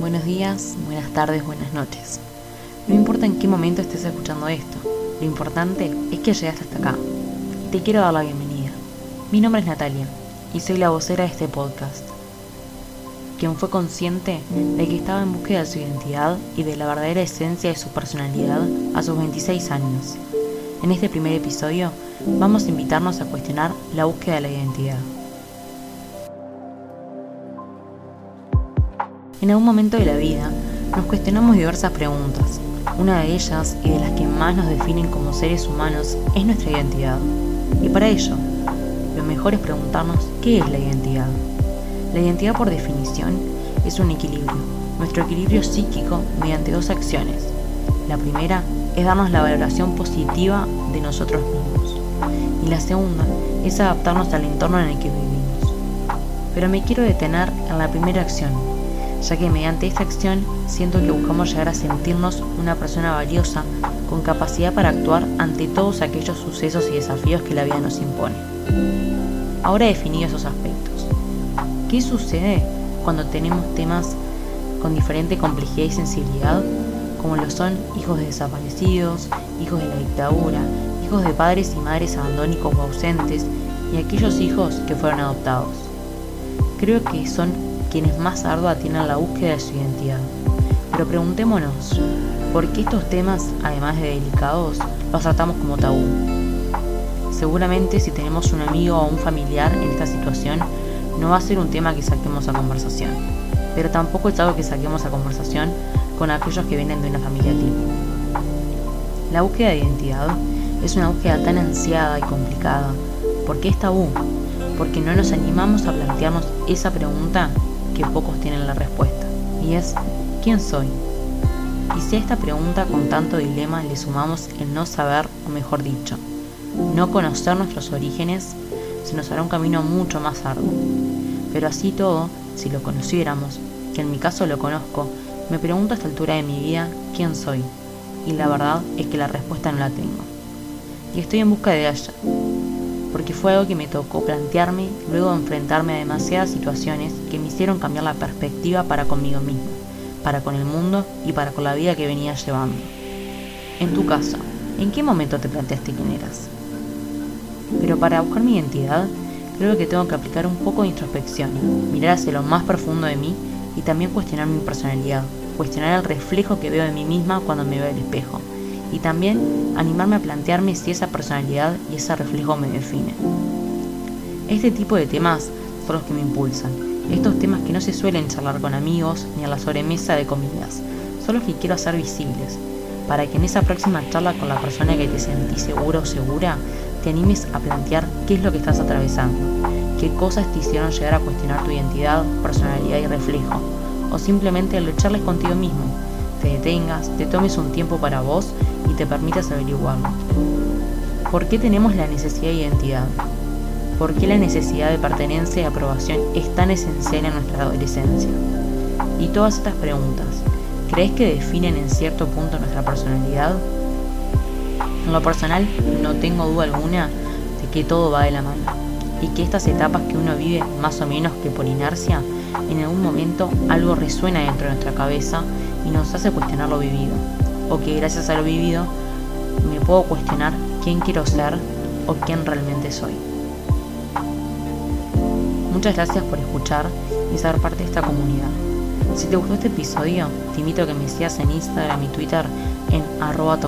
buenos días, buenas tardes, buenas noches. No importa en qué momento estés escuchando esto, lo importante es que llegaste hasta acá. Te quiero dar la bienvenida. Mi nombre es Natalia y soy la vocera de este podcast, quien fue consciente de que estaba en búsqueda de su identidad y de la verdadera esencia de su personalidad a sus 26 años. En este primer episodio vamos a invitarnos a cuestionar la búsqueda de la identidad. En algún momento de la vida nos cuestionamos diversas preguntas. Una de ellas y de las que más nos definen como seres humanos es nuestra identidad. Y para ello, lo mejor es preguntarnos qué es la identidad. La identidad por definición es un equilibrio, nuestro equilibrio psíquico mediante dos acciones. La primera es darnos la valoración positiva de nosotros mismos y la segunda es adaptarnos al entorno en el que vivimos. Pero me quiero detener en la primera acción, ya que mediante esta acción siento que buscamos llegar a sentirnos una persona valiosa con capacidad para actuar ante todos aquellos sucesos y desafíos que la vida nos impone. Ahora he definido esos aspectos. ¿Qué sucede cuando tenemos temas con diferente complejidad y sensibilidad, como lo son hijos de desaparecidos, hijos de la dictadura, hijos de padres y madres abandónicos o ausentes, y aquellos hijos que fueron adoptados? Creo que son quienes más ardua tienen la búsqueda de su identidad. Pero preguntémonos, ¿por qué estos temas, además de delicados, los tratamos como tabú? Seguramente si tenemos un amigo o un familiar en esta situación, no va a ser un tema que saquemos a conversación, pero tampoco es algo que saquemos a conversación con aquellos que vienen de una familia tipo. La búsqueda de identidad es una búsqueda tan ansiada y complicada. ¿Por qué es tabú? Porque no nos animamos a plantearnos esa pregunta que pocos tienen la respuesta, y es ¿quién soy? Y si a esta pregunta con tanto dilema le sumamos el no saber, o mejor dicho, no conocer nuestros orígenes, se nos hará un camino mucho más arduo. Pero así todo, si lo conociéramos, que en mi caso lo conozco, me pregunto a esta altura de mi vida quién soy, y la verdad es que la respuesta no la tengo. Y estoy en busca de ella, porque fue algo que me tocó plantearme luego de enfrentarme a demasiadas situaciones que me hicieron cambiar la perspectiva para conmigo mismo, para con el mundo y para con la vida que venía llevando. En tu caso, ¿en qué momento te planteaste quién eras? Pero para buscar mi identidad, creo que tengo que aplicar un poco de introspección, mirar hacia lo más profundo de mí y también cuestionar mi personalidad, cuestionar el reflejo que veo de mí misma cuando me veo al espejo y también animarme a plantearme si esa personalidad y ese reflejo me definen. Este tipo de temas son los que me impulsan, estos temas que no se suelen charlar con amigos ni a la sobremesa de comidas, son los que quiero hacer visibles, para que en esa próxima charla con la persona que te sentís seguro o segura, te animes a plantear qué es lo que estás atravesando, qué cosas te hicieron llegar a cuestionar tu identidad, personalidad y reflejo, o simplemente lucharles contigo mismo, te detengas, te tomes un tiempo para vos y te permitas averiguarlo. ¿Por qué tenemos la necesidad de identidad? ¿Por qué la necesidad de pertenencia y aprobación es tan esencial en nuestra adolescencia? Y todas estas preguntas, ¿crees que definen en cierto punto nuestra personalidad? En lo personal, no tengo duda alguna de que todo va de la mano y que estas etapas que uno vive más o menos que por inercia, en algún momento algo resuena dentro de nuestra cabeza y nos hace cuestionar lo vivido, o que gracias a lo vivido me puedo cuestionar quién quiero ser o quién realmente soy. Muchas gracias por escuchar y ser parte de esta comunidad. Si te gustó este episodio, te invito a que me sigas en Instagram y Twitter en arroba.